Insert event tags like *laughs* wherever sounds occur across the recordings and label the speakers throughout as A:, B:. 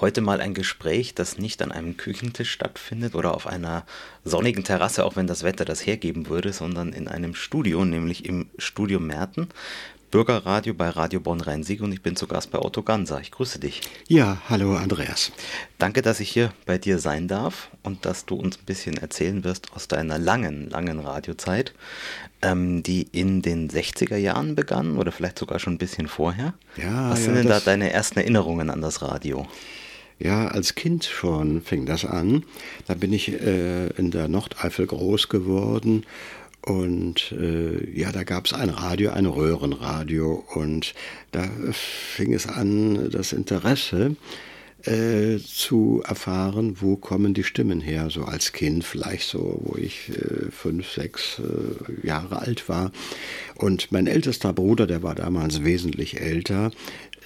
A: Heute mal ein Gespräch, das nicht an einem Küchentisch stattfindet oder auf einer sonnigen Terrasse, auch wenn das Wetter das hergeben würde, sondern in einem Studio, nämlich im Studio Merten. Bürgerradio bei Radio Bonn Rhein-Sieg und ich bin zu Gast bei Otto Ganser. Ich grüße dich.
B: Ja, hallo Andreas.
A: Danke, dass ich hier bei dir sein darf und dass du uns ein bisschen erzählen wirst aus deiner langen, langen Radiozeit, ähm, die in den 60er Jahren begann oder vielleicht sogar schon ein bisschen vorher. Ja, Was ja, sind denn da deine ersten Erinnerungen an das Radio?
B: Ja, als Kind schon fing das an. Da bin ich äh, in der Nordeifel groß geworden und äh, ja, da gab es ein Radio, ein Röhrenradio. Und da fing es an, das Interesse äh, zu erfahren, wo kommen die Stimmen her, so als Kind, vielleicht so, wo ich äh, fünf, sechs äh, Jahre alt war. Und mein ältester Bruder, der war damals wesentlich älter,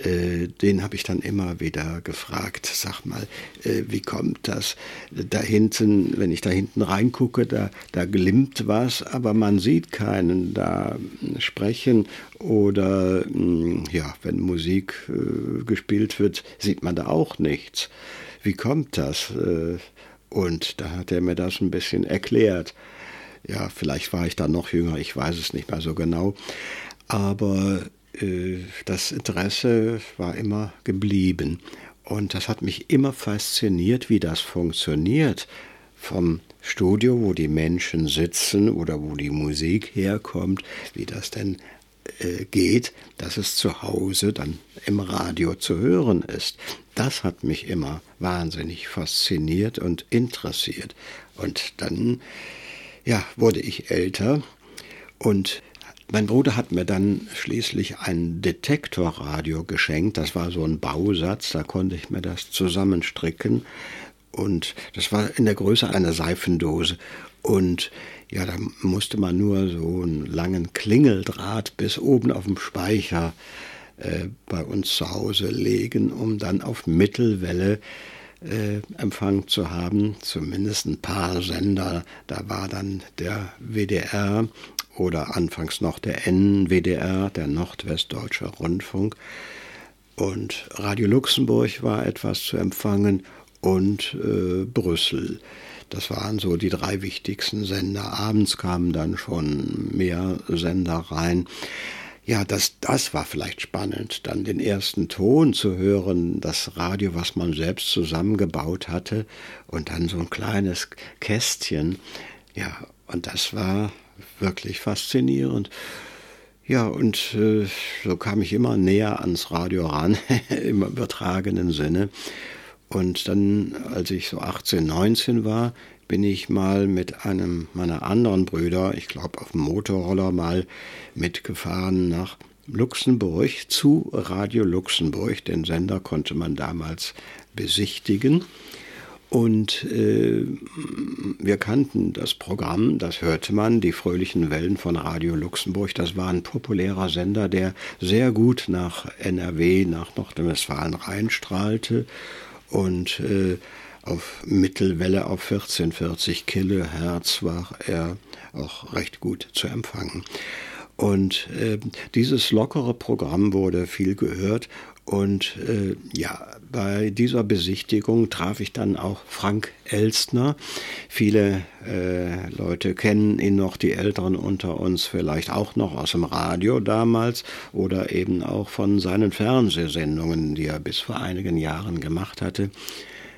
B: den habe ich dann immer wieder gefragt, sag mal, äh, wie kommt das? Da hinten, wenn ich da hinten reingucke, da, da glimmt was, aber man sieht keinen da sprechen oder hm, ja, wenn Musik äh, gespielt wird, sieht man da auch nichts. Wie kommt das? Äh, und da hat er mir das ein bisschen erklärt. Ja, vielleicht war ich da noch jünger, ich weiß es nicht mehr so genau. Aber äh, das Interesse war immer geblieben. Und das hat mich immer fasziniert, wie das funktioniert. Vom Studio, wo die Menschen sitzen oder wo die Musik herkommt, wie das denn äh, geht, dass es zu Hause dann im Radio zu hören ist. Das hat mich immer wahnsinnig fasziniert und interessiert. Und dann, ja, wurde ich älter und mein Bruder hat mir dann schließlich ein Detektorradio geschenkt. Das war so ein Bausatz, da konnte ich mir das zusammenstricken. Und das war in der Größe einer Seifendose. Und ja, da musste man nur so einen langen Klingeldraht bis oben auf dem Speicher äh, bei uns zu Hause legen, um dann auf Mittelwelle äh, Empfang zu haben, zumindest ein paar Sender. Da war dann der WDR oder anfangs noch der NWDR, der Nordwestdeutsche Rundfunk. Und Radio Luxemburg war etwas zu empfangen und äh, Brüssel. Das waren so die drei wichtigsten Sender. Abends kamen dann schon mehr Sender rein. Ja, das, das war vielleicht spannend, dann den ersten Ton zu hören, das Radio, was man selbst zusammengebaut hatte, und dann so ein kleines Kästchen. Ja, und das war wirklich faszinierend. Ja, und äh, so kam ich immer näher ans Radio ran, *laughs* im übertragenen Sinne. Und dann, als ich so 18, 19 war, bin ich mal mit einem meiner anderen Brüder, ich glaube auf dem Motorroller mal mitgefahren nach Luxemburg zu Radio Luxemburg. Den Sender konnte man damals besichtigen. Und äh, wir kannten das Programm, das hörte man, die fröhlichen Wellen von Radio Luxemburg. Das war ein populärer Sender, der sehr gut nach NRW, nach Nordrhein-Westfalen reinstrahlte und äh, auf Mittelwelle auf 1440 Kilohertz war er auch recht gut zu empfangen. Und äh, dieses lockere Programm wurde viel gehört und äh, ja, bei dieser Besichtigung traf ich dann auch Frank Elstner. Viele äh, Leute kennen ihn noch, die Älteren unter uns vielleicht auch noch aus dem Radio damals oder eben auch von seinen Fernsehsendungen, die er bis vor einigen Jahren gemacht hatte.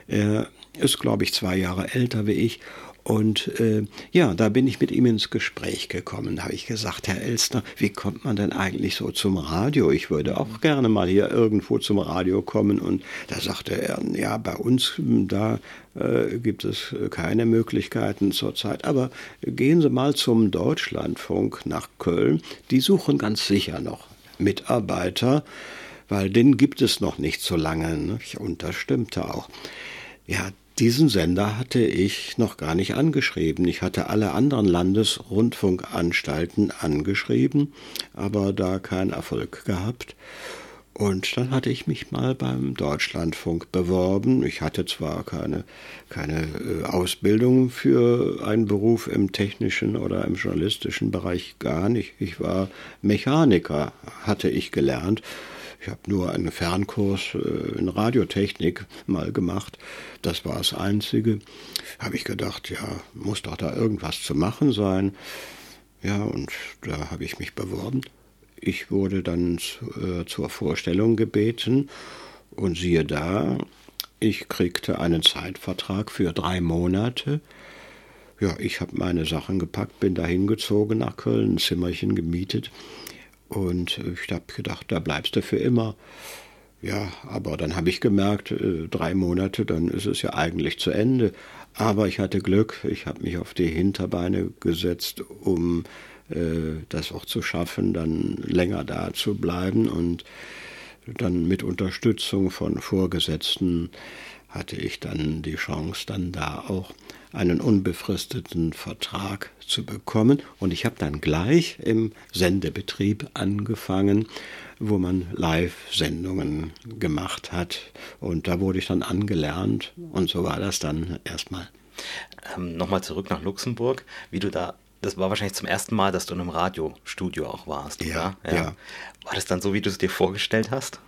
B: Er ist, glaube ich, zwei Jahre älter wie ich und äh, ja, da bin ich mit ihm ins Gespräch gekommen. Da habe ich gesagt, Herr Elstner, wie kommt man denn eigentlich so zum Radio? Ich würde auch gerne mal hier irgendwo zum Radio kommen. Und da sagte er, ja, bei uns, da äh, gibt es keine Möglichkeiten zurzeit. Aber gehen Sie mal zum Deutschlandfunk nach Köln. Die suchen ganz sicher noch Mitarbeiter, weil den gibt es noch nicht so lange. Ne? Und das stimmte auch. Ja, diesen Sender hatte ich noch gar nicht angeschrieben. Ich hatte alle anderen Landesrundfunkanstalten angeschrieben, aber da keinen Erfolg gehabt. Und dann hatte ich mich mal beim Deutschlandfunk beworben. Ich hatte zwar keine, keine äh, Ausbildung für einen Beruf im technischen oder im journalistischen Bereich gar nicht. Ich war Mechaniker, hatte ich gelernt Ich habe nur einen Fernkurs äh, in Radiotechnik mal gemacht. Das war das Einzige. Habe ich gedacht, ja, muss doch da irgendwas zu machen sein. Ja, und da habe ich mich beworben. Ich wurde dann äh, zur Vorstellung gebeten und siehe da, ich kriegte einen Zeitvertrag für drei Monate. Ja, ich habe meine Sachen gepackt, bin da hingezogen nach Köln, ein Zimmerchen gemietet und ich habe gedacht, da bleibst du für immer. Ja, aber dann habe ich gemerkt, äh, drei Monate, dann ist es ja eigentlich zu Ende. Aber ich hatte Glück, ich habe mich auf die Hinterbeine gesetzt, um äh, das auch zu schaffen, dann länger da zu bleiben. Und dann mit Unterstützung von Vorgesetzten hatte ich dann die Chance, dann da auch einen unbefristeten Vertrag zu bekommen. Und ich habe dann gleich im Sendebetrieb angefangen, wo man Live-Sendungen gemacht hat. Und da wurde ich dann angelernt und so war das dann erstmal.
A: Ähm, Nochmal zurück nach Luxemburg, wie du da das war wahrscheinlich zum ersten Mal, dass du in einem Radiostudio auch warst,
B: ja? Ja. ja.
A: War das dann so, wie du es dir vorgestellt hast?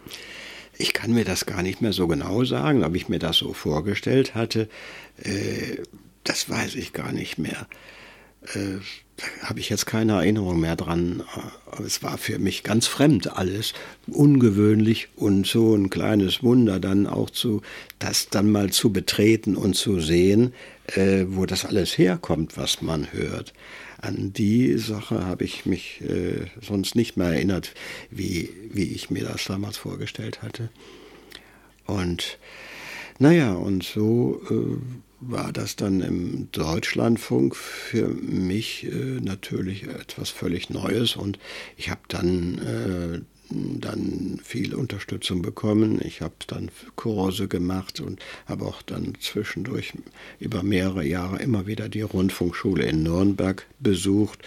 B: Ich kann mir das gar nicht mehr so genau sagen, ob ich mir das so vorgestellt hatte. Äh, das weiß ich gar nicht mehr. Äh, da habe ich jetzt keine Erinnerung mehr dran. Es war für mich ganz fremd alles, ungewöhnlich und so ein kleines Wunder dann auch zu, das dann mal zu betreten und zu sehen, äh, wo das alles herkommt, was man hört. An die Sache habe ich mich äh, sonst nicht mehr erinnert, wie, wie ich mir das damals vorgestellt hatte. Und naja, und so äh, war das dann im Deutschlandfunk für mich äh, natürlich etwas völlig Neues und ich habe dann äh, dann viel Unterstützung bekommen. Ich habe dann Kurse gemacht und habe auch dann zwischendurch über mehrere Jahre immer wieder die Rundfunkschule in Nürnberg besucht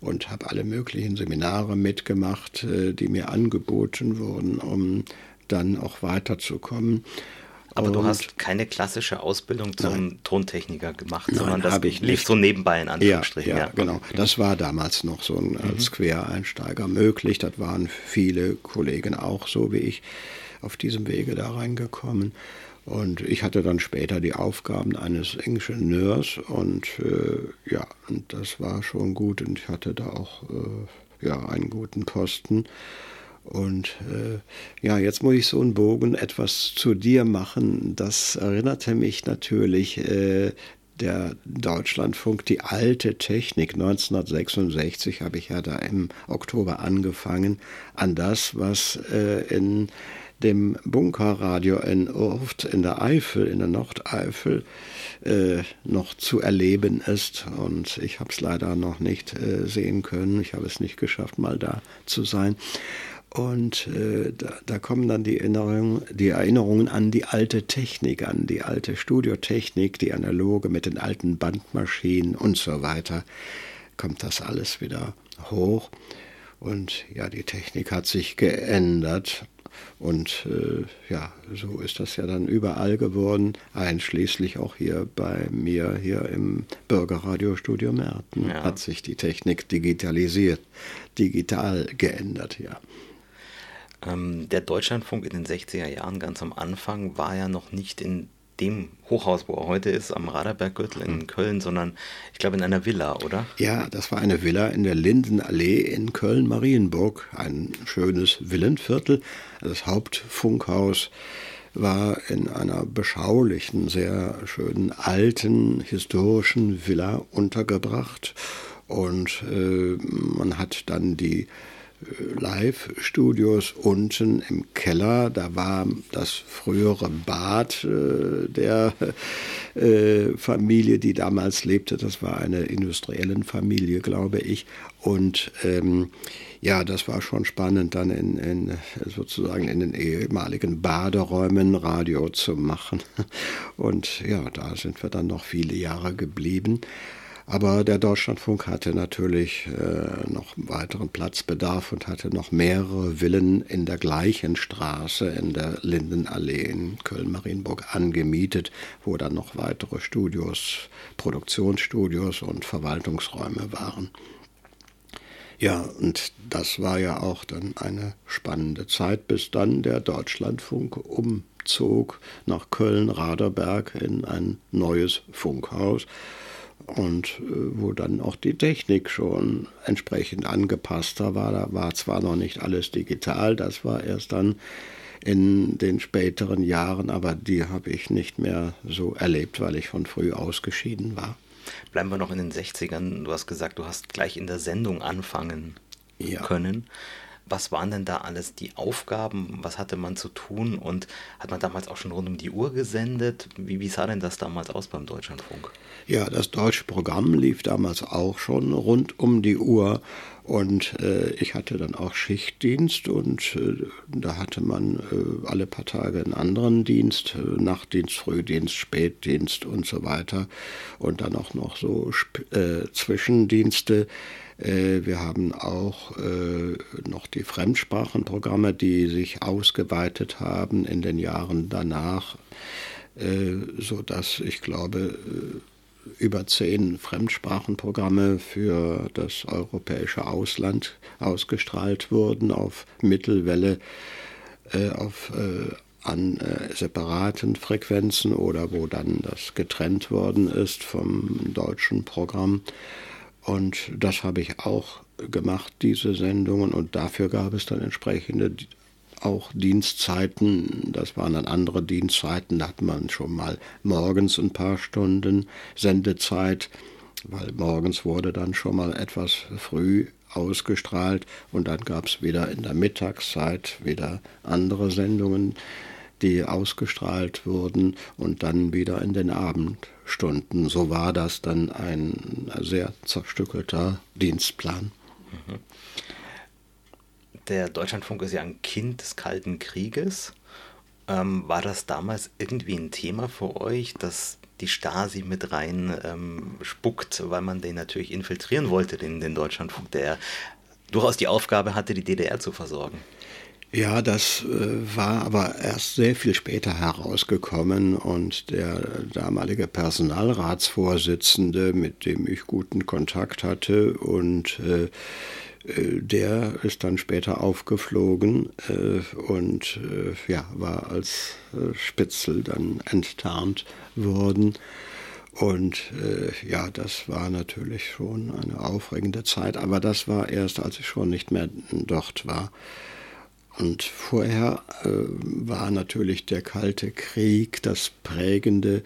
B: und habe alle möglichen Seminare mitgemacht, äh, die mir angeboten wurden, um dann auch weiterzukommen.
A: Aber du hast keine klassische Ausbildung zum nein. Tontechniker gemacht, nein, sondern das ich lief so nebenbei in
B: Anführungsstrichen. Ja, ja, ja, genau. Das war damals noch so ein, als mhm. Quereinsteiger möglich. Das waren viele Kollegen auch so wie ich auf diesem Wege da reingekommen. Und ich hatte dann später die Aufgaben eines Ingenieurs und äh, ja, und das war schon gut und ich hatte da auch äh, ja, einen guten Posten. Und äh, ja, jetzt muss ich so einen Bogen etwas zu dir machen. Das erinnerte mich natürlich äh, der Deutschlandfunk, die alte Technik. 1966 habe ich ja da im Oktober angefangen, an das, was äh, in dem Bunkerradio in Urft in der Eifel, in der Nordeifel, äh, noch zu erleben ist. Und ich habe es leider noch nicht äh, sehen können. Ich habe es nicht geschafft, mal da zu sein. Und äh, da, da, kommen dann die Erinnerungen, die Erinnerungen an die alte Technik, an die alte Studiotechnik, die analoge mit den alten Bandmaschinen und so weiter. Kommt das alles wieder hoch. Und ja, die Technik hat sich geändert. Und äh, ja, so ist das ja dann überall geworden, einschließlich auch hier bei mir hier im Bürgerradiostudio Merten. Ja. Hat sich die Technik digitalisiert, digital geändert, ja.
A: Ähm, der Deutschlandfunk in den 60er Jahren, ganz am Anfang, war ja noch nicht in dem Hochhaus, wo er heute ist, am Raderberggürtel in hm. Köln, sondern ich glaube in einer Villa, oder?
B: Ja, das war eine Villa in der Lindenallee in Köln-Marienburg. Ein schönes Villenviertel. Das Hauptfunkhaus war in einer beschaulichen, sehr schönen, alten, historischen Villa untergebracht. Und äh, man hat dann die Live-Studios unten im Keller. Da war das frühere Bad äh, der äh, Familie, die damals lebte. Das war eine industrielle Familie, glaube ich. Und ähm, ja, das war schon spannend, dann in, in, sozusagen in den ehemaligen Baderäumen Radio zu machen. *laughs* Und ja, da sind wir dann noch viele Jahre geblieben. Aber der Deutschlandfunk hatte natürlich äh, noch weiteren Platzbedarf und hatte noch mehrere Villen in der gleichen Straße in der Lindenallee in Köln-Marienburg angemietet, wo dann noch weitere Studios, Produktionsstudios und Verwaltungsräume waren. Ja, und das war ja auch dann eine spannende Zeit, bis dann der Deutschlandfunk umzog nach Köln-Raderberg in ein neues Funkhaus und äh, wo dann auch die Technik schon entsprechend angepasster war. Da war zwar noch nicht alles digital, das war erst dann in den späteren Jahren, aber die habe ich nicht mehr so erlebt, weil ich von früh ausgeschieden war.
A: Bleiben wir noch in den 60ern. Du hast gesagt, du hast gleich in der Sendung anfangen ja. können. Was waren denn da alles die Aufgaben? Was hatte man zu tun? Und hat man damals auch schon rund um die Uhr gesendet? Wie, wie sah denn das damals aus beim Deutschlandfunk?
B: Ja, das deutsche Programm lief damals auch schon rund um die Uhr. Und äh, ich hatte dann auch Schichtdienst und äh, da hatte man äh, alle paar Tage einen anderen Dienst, äh, Nachtdienst, Frühdienst, Spätdienst und so weiter. Und dann auch noch so äh, Zwischendienste. Äh, wir haben auch noch die Fremdsprachenprogramme, die sich ausgeweitet haben in den Jahren danach, sodass ich glaube, über zehn Fremdsprachenprogramme für das europäische Ausland ausgestrahlt wurden auf Mittelwelle, äh, auf äh, an äh, separaten Frequenzen oder wo dann das getrennt worden ist vom deutschen Programm. Und das habe ich auch gemacht, diese Sendungen, und dafür gab es dann entsprechende auch Dienstzeiten, das waren dann andere Dienstzeiten, da hat man schon mal morgens ein paar Stunden Sendezeit, weil morgens wurde dann schon mal etwas früh ausgestrahlt. Und dann gab es wieder in der Mittagszeit wieder andere Sendungen, die ausgestrahlt wurden und dann wieder in den Abendstunden. So war das dann ein sehr zerstückelter Dienstplan.
A: Der Deutschlandfunk ist ja ein Kind des Kalten Krieges. Ähm, war das damals irgendwie ein Thema für euch, dass die Stasi mit rein ähm, spuckt, weil man den natürlich infiltrieren wollte, den, den Deutschlandfunk, der durchaus die Aufgabe hatte, die DDR zu versorgen?
B: Ja, das äh, war aber erst sehr viel später herausgekommen und der damalige Personalratsvorsitzende, mit dem ich guten Kontakt hatte und äh, äh, der ist dann später aufgeflogen und ja, war als Spitzel dann enttarnt worden. Und äh, ja, das war natürlich schon eine aufregende Zeit, aber das war erst, als ich schon nicht mehr dort war. Und vorher äh, war natürlich der Kalte Krieg das prägende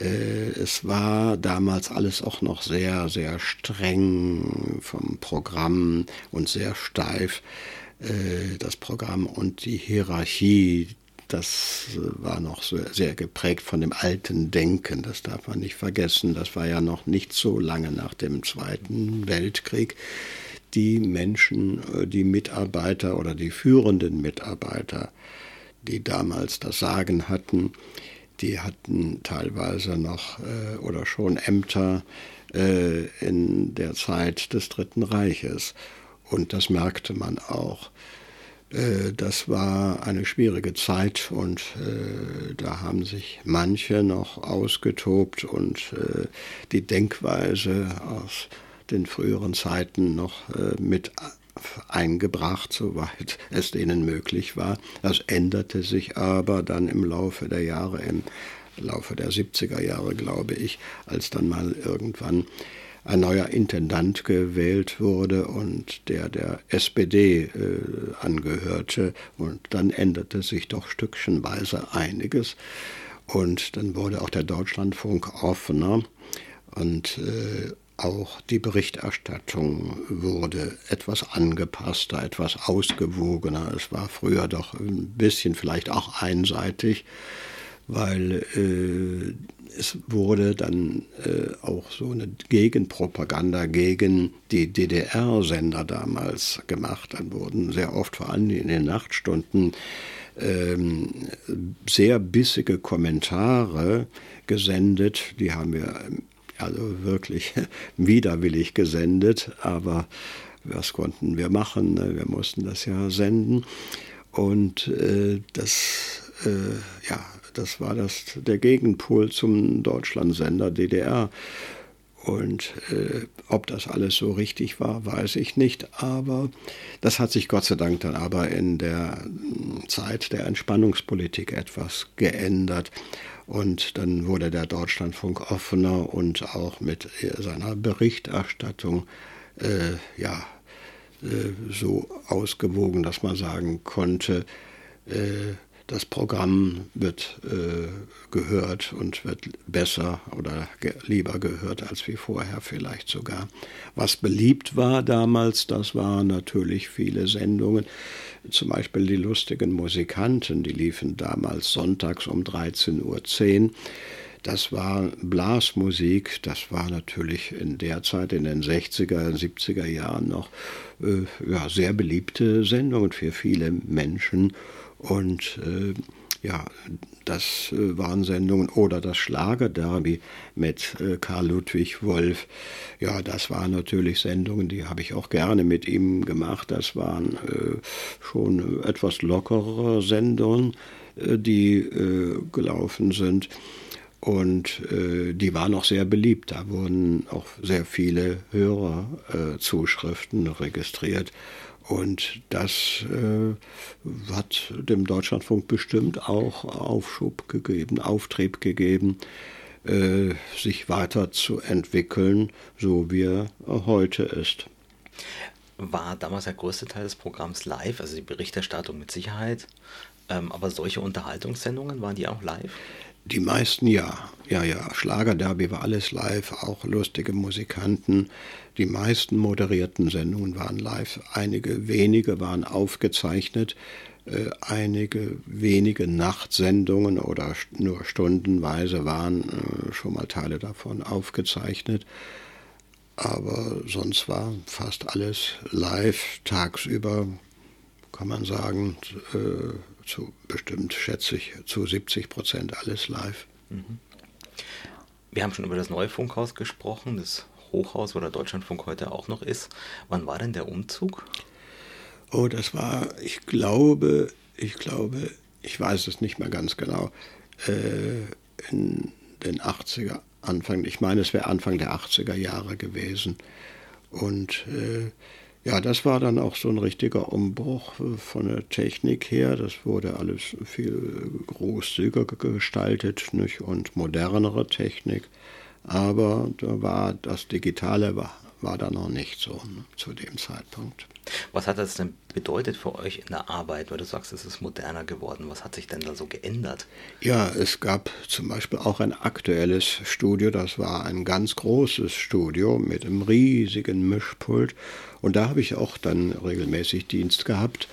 B: äh, es war damals alles auch noch sehr, sehr streng vom Programm und sehr steif. Äh, das Programm und die Hierarchie, das war noch sehr geprägt von dem alten Denken, das darf man nicht vergessen. Das war ja noch nicht so lange nach dem Zweiten Weltkrieg. Die Menschen, äh, die Mitarbeiter oder die führenden Mitarbeiter, die damals das Sagen hatten, die hatten teilweise noch äh, oder schon Ämter äh, in der Zeit des Dritten Reiches. Und das merkte man auch. Äh, das war eine schwierige Zeit und äh, da haben sich manche noch ausgetobt und äh, die Denkweise aus den früheren Zeiten noch äh, mit eingebracht, soweit *laughs* es denen möglich war. Das änderte sich aber dann im Laufe der Jahre, im Laufe der 70er Jahre, glaube ich, als dann mal irgendwann ein neuer Intendant gewählt wurde und der der SPD äh, angehörte. Und dann änderte sich doch stückchenweise einiges. Und dann wurde auch der Deutschlandfunk offener. Und äh, auch die Berichterstattung wurde etwas angepasster, etwas ausgewogener. Es war früher doch ein bisschen vielleicht auch einseitig, weil äh, es wurde dann äh, auch so eine Gegenpropaganda gegen die DDR-Sender damals gemacht. Dann wurden sehr oft, vor allem in den Nachtstunden, ähm, sehr bissige Kommentare gesendet. Die haben wir also wirklich *laughs* widerwillig gesendet, aber was konnten wir machen? Ne? Wir mussten das ja senden. Und äh, das, äh, ja, das war das, der Gegenpol zum Deutschlandsender DDR. Und äh, ob das alles so richtig war, weiß ich nicht. Aber das hat sich Gott sei Dank dann aber in der Zeit der Entspannungspolitik etwas geändert. Und dann wurde der Deutschlandfunk offener und auch mit äh, seiner Berichterstattung äh, ja, äh, so ausgewogen, dass man sagen konnte, äh, das Programm wird äh, gehört und wird besser oder ge lieber gehört als wie vorher vielleicht sogar. Was beliebt war damals, das waren natürlich viele Sendungen, zum Beispiel die lustigen Musikanten, die liefen damals sonntags um 13.10 Uhr. Das war Blasmusik, das war natürlich in der Zeit, in den 60er, 70er Jahren noch äh, ja, sehr beliebte Sendungen für viele Menschen. Und äh, ja, das äh, waren Sendungen oder das Schlagerderby mit äh, Karl Ludwig Wolf. Ja, das waren natürlich Sendungen, die habe ich auch gerne mit ihm gemacht. Das waren äh, schon etwas lockerere Sendungen, äh, die äh, gelaufen sind. Und äh, die waren auch sehr beliebt. Da wurden auch sehr viele Hörerzuschriften registriert. Und das äh, hat dem Deutschlandfunk bestimmt auch Aufschub gegeben, Auftrieb gegeben, äh, sich weiterzuentwickeln, so wie er heute ist.
A: War damals der größte Teil des Programms live, also die Berichterstattung mit Sicherheit, ähm, aber solche Unterhaltungssendungen, waren die auch live?
B: Die meisten ja. Ja, ja. Schlagerderby war alles live, auch lustige Musikanten. Die meisten moderierten Sendungen waren live. Einige wenige waren aufgezeichnet. Äh, einige wenige Nachtsendungen oder nur stundenweise waren äh, schon mal Teile davon aufgezeichnet. Aber sonst war fast alles live, tagsüber, kann man sagen. Äh, zu bestimmt, schätze ich, zu 70 Prozent alles live.
A: Wir haben schon über das neue Funkhaus gesprochen, das Hochhaus, wo der Deutschlandfunk heute auch noch ist. Wann war denn der Umzug?
B: Oh, das war, ich glaube, ich glaube, ich weiß es nicht mehr ganz genau, äh, in den 80er, Anfang, ich meine, es wäre Anfang der 80er Jahre gewesen. Und äh, ja, das war dann auch so ein richtiger Umbruch äh, von der Technik her. Das wurde alles viel großzügiger gestaltet nicht? und modernere Technik. Aber da war das Digitale war, war da noch nicht so ne, zu dem Zeitpunkt.
A: Was hat das denn bedeutet für euch in der Arbeit, weil du sagst, es ist moderner geworden? Was hat sich denn da so geändert?
B: Ja, es gab zum Beispiel auch ein aktuelles Studio, das war ein ganz großes Studio mit einem riesigen Mischpult. Und da habe ich auch dann regelmäßig Dienst gehabt.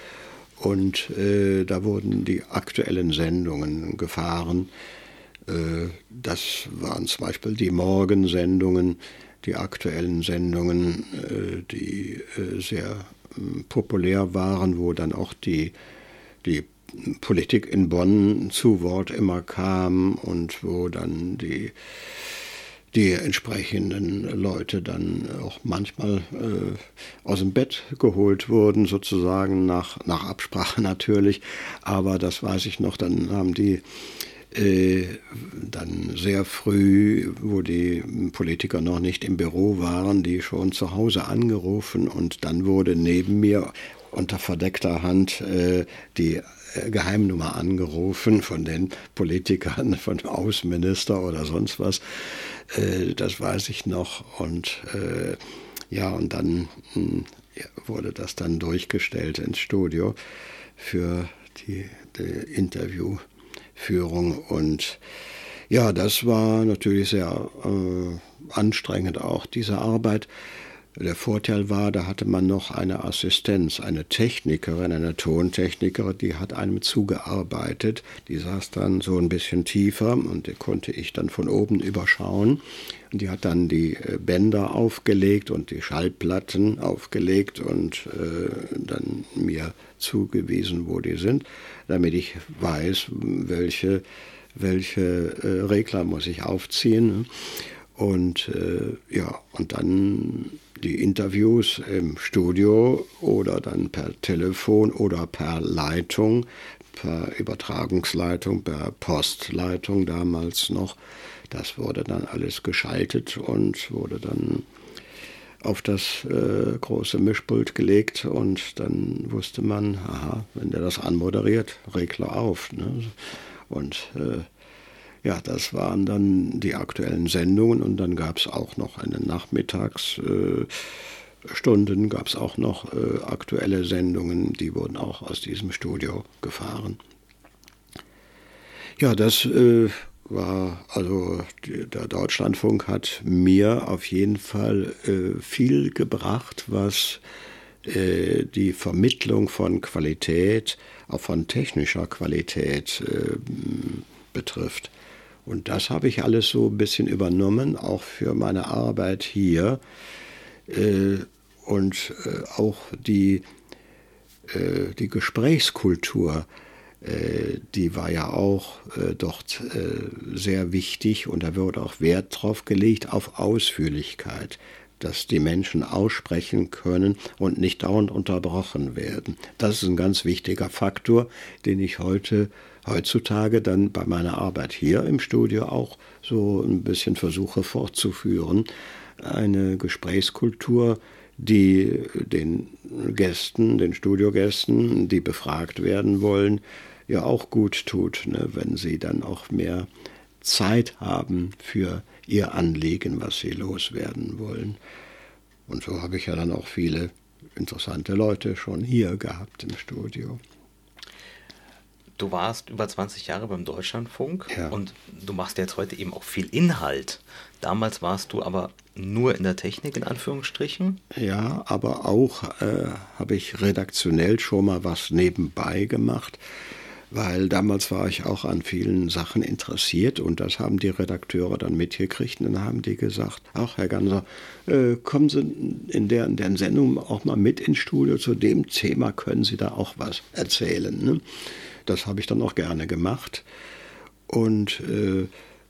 B: Und äh, da wurden die aktuellen Sendungen gefahren. Äh, das waren zum Beispiel die Morgensendungen, die aktuellen Sendungen, äh, die äh, sehr ähm, populär waren, wo dann auch die, die Politik in Bonn zu Wort immer kam und wo dann die, die entsprechenden Leute dann auch manchmal äh, aus dem Bett geholt wurden, sozusagen nach, nach Absprache *laughs* natürlich. Aber das weiß ich noch, dann haben die dann sehr früh, wo die Politiker noch nicht im Büro waren, die schon zu Hause angerufen und dann wurde neben mir unter verdeckter Hand äh, die äh, Geheimnummer angerufen von den Politikern, *laughs* von dem Außenminister oder sonst was. Äh, das weiß ich noch. Und äh, ja, und dann hm, wurde das dann durchgestellt ins Studio für die, die Interview. Führung. Und ja, das war natürlich sehr äh, anstrengend auch, diese Arbeit. Der Vorteil war, da hatte man noch eine Assistenz, eine Technikerin, eine Tontechnikerin, die hat einem zugearbeitet. Die saß dann so ein bisschen tiefer und die konnte ich dann von oben überschauen. Die hat dann die äh, Bänder aufgelegt und die Schallplatten aufgelegt und äh, dann mir zugewiesen, wo die sind, damit ich weiß, welche, welche äh, Regler muss ich aufziehen. Und äh, ja, und dann die Interviews im Studio oder dann per Telefon oder per Leitung, per Übertragungsleitung, per Postleitung damals noch. Das wurde dann alles geschaltet und wurde dann auf das äh, große Mischpult gelegt und dann wusste man, aha, wenn der das anmoderiert, Regler auf. Ne? Und äh, ja, das waren dann die aktuellen Sendungen und dann gab es auch noch eine Nachmittagsstunden, äh, gab es auch noch äh, aktuelle Sendungen, die wurden auch aus diesem Studio gefahren. Ja, das äh, war, also der Deutschlandfunk hat mir auf jeden Fall äh, viel gebracht, was äh, die Vermittlung von Qualität, auch von technischer Qualität äh, betrifft. Und das habe ich alles so ein bisschen übernommen, auch für meine Arbeit hier. Äh, und äh, auch die, die Gesprächskultur, die war ja auch dort sehr wichtig und da wird auch Wert drauf gelegt auf Ausführlichkeit dass die Menschen aussprechen können und nicht dauernd unterbrochen werden. Das ist ein ganz wichtiger Faktor, den ich heute heutzutage dann bei meiner Arbeit hier im Studio auch so ein bisschen versuche fortzuführen. Eine Gesprächskultur, die den Gästen, den Studiogästen, die befragt werden wollen, ja auch gut tut, ne, wenn sie dann auch mehr Zeit haben für ihr Anliegen, was sie loswerden wollen. Und so habe ich ja dann auch viele interessante Leute schon hier gehabt im Studio.
A: Du warst über 20 Jahre beim Deutschlandfunk ja. und du machst jetzt heute eben auch viel Inhalt. Damals warst du aber nur in der Technik in Anführungsstrichen.
B: Ja, aber auch äh, habe ich redaktionell schon mal was nebenbei gemacht, weil damals war ich auch an vielen Sachen interessiert und das haben die Redakteure dann mitgekriegt und dann haben die gesagt, ach Herr Ganser, äh, kommen Sie in der, in der Sendung auch mal mit ins Studio, zu dem Thema können Sie da auch was erzählen. Ne? Das habe ich dann auch gerne gemacht. Und äh,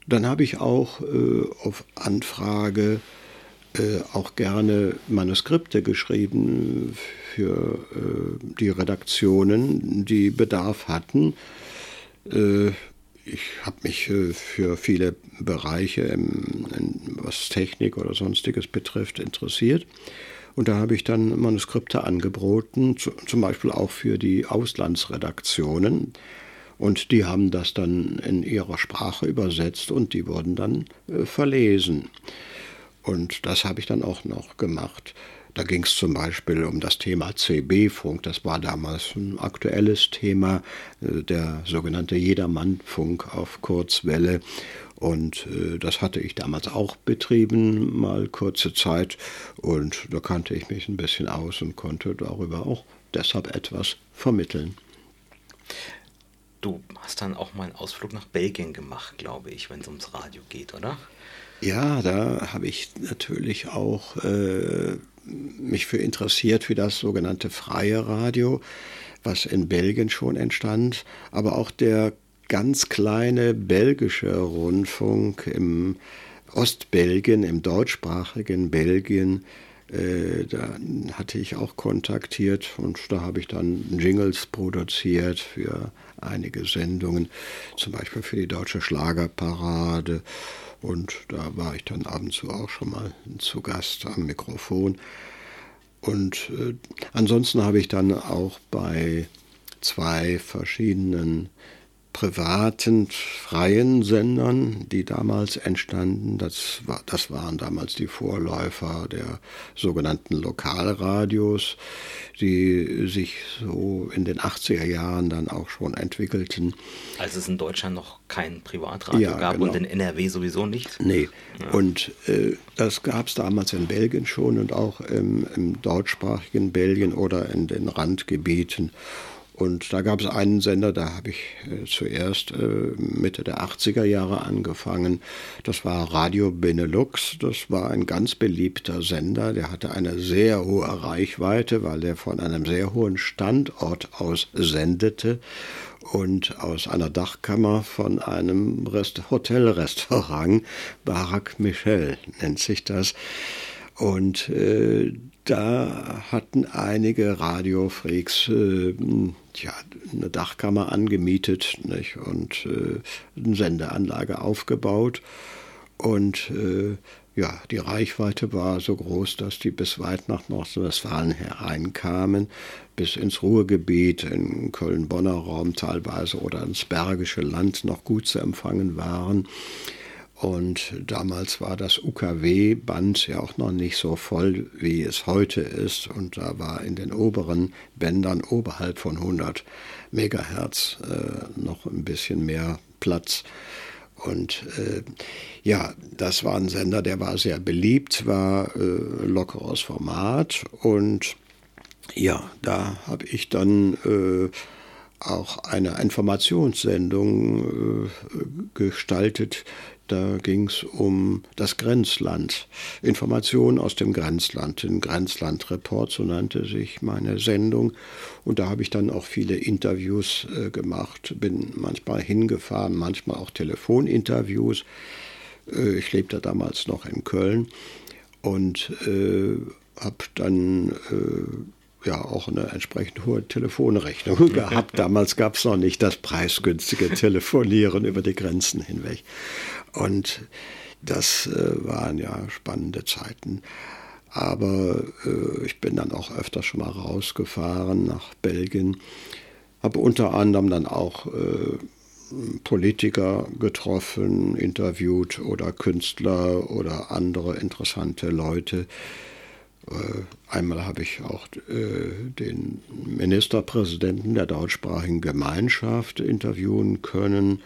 B: dann habe ich auch äh, auf Anfrage äh, auch gerne Manuskripte geschrieben für äh, die Redaktionen, die Bedarf hatten. Äh, ich habe mich äh, für viele Bereiche, im, was Technik oder sonstiges betrifft, interessiert. Und da habe ich dann Manuskripte angeboten, zum Beispiel auch für die Auslandsredaktionen. Und die haben das dann in ihrer Sprache übersetzt und die wurden dann äh, verlesen. Und das habe ich dann auch noch gemacht. Da ging es zum Beispiel um das Thema CB-Funk. Das war damals ein aktuelles Thema, äh, der sogenannte Jedermann-Funk auf Kurzwelle. Und äh, das hatte ich damals auch betrieben, mal kurze Zeit. Und da kannte ich mich ein bisschen aus und konnte darüber auch deshalb etwas vermitteln.
A: Du hast dann auch mal einen Ausflug nach Belgien gemacht, glaube ich, wenn es ums Radio geht, oder?
B: Ja, da habe ich natürlich auch äh, mich für interessiert, für das sogenannte freie Radio, was in Belgien schon entstand, aber auch der ganz kleine belgische Rundfunk im Ostbelgien, im deutschsprachigen Belgien. Äh, da hatte ich auch kontaktiert und da habe ich dann Jingles produziert für einige Sendungen, zum Beispiel für die deutsche Schlagerparade. Und da war ich dann ab und zu auch schon mal zu Gast am Mikrofon. Und äh, ansonsten habe ich dann auch bei zwei verschiedenen privaten, freien Sendern, die damals entstanden. Das, war, das waren damals die Vorläufer der sogenannten Lokalradios, die sich so in den 80er Jahren dann auch schon entwickelten.
A: Als es in Deutschland noch kein Privatradio ja, gab genau. und in NRW sowieso nicht?
B: Nee. Ja. Und äh, das gab es damals in Belgien schon und auch im, im deutschsprachigen Belgien oder in den Randgebieten. Und da gab es einen Sender, da habe ich äh, zuerst äh, Mitte der 80er Jahre angefangen. Das war Radio Benelux. Das war ein ganz beliebter Sender. Der hatte eine sehr hohe Reichweite, weil er von einem sehr hohen Standort aus sendete und aus einer Dachkammer von einem Rest Hotelrestaurant, Barak Michel nennt sich das. Und äh, da hatten einige Radiofreaks äh, ja, eine Dachkammer angemietet nicht? und äh, eine Sendeanlage aufgebaut. Und äh, ja, die Reichweite war so groß, dass die bis weit nach Nordrhein-Westfalen hereinkamen, bis ins Ruhrgebiet, in Köln-Bonner Raum teilweise oder ins Bergische Land noch gut zu empfangen waren. Und damals war das UKW-Band ja auch noch nicht so voll, wie es heute ist. Und da war in den oberen Bändern oberhalb von 100 Megahertz äh, noch ein bisschen mehr Platz. Und äh, ja, das war ein Sender, der war sehr beliebt, war äh, lockeres Format. Und ja, da habe ich dann äh, auch eine Informationssendung äh, gestaltet, da ging es um das Grenzland, Informationen aus dem Grenzland, den Grenzlandreport, so nannte sich meine Sendung. Und da habe ich dann auch viele Interviews äh, gemacht, bin manchmal hingefahren, manchmal auch Telefoninterviews. Äh, ich lebte damals noch in Köln und äh, habe dann äh, ja auch eine entsprechend hohe Telefonrechnung *laughs* gehabt. Damals gab es noch nicht das preisgünstige Telefonieren über die Grenzen hinweg. Und das äh, waren ja spannende Zeiten. Aber äh, ich bin dann auch öfter schon mal rausgefahren nach Belgien, habe unter anderem dann auch äh, Politiker getroffen, interviewt oder Künstler oder andere interessante Leute. Äh, einmal habe ich auch äh, den Ministerpräsidenten der deutschsprachigen Gemeinschaft interviewen können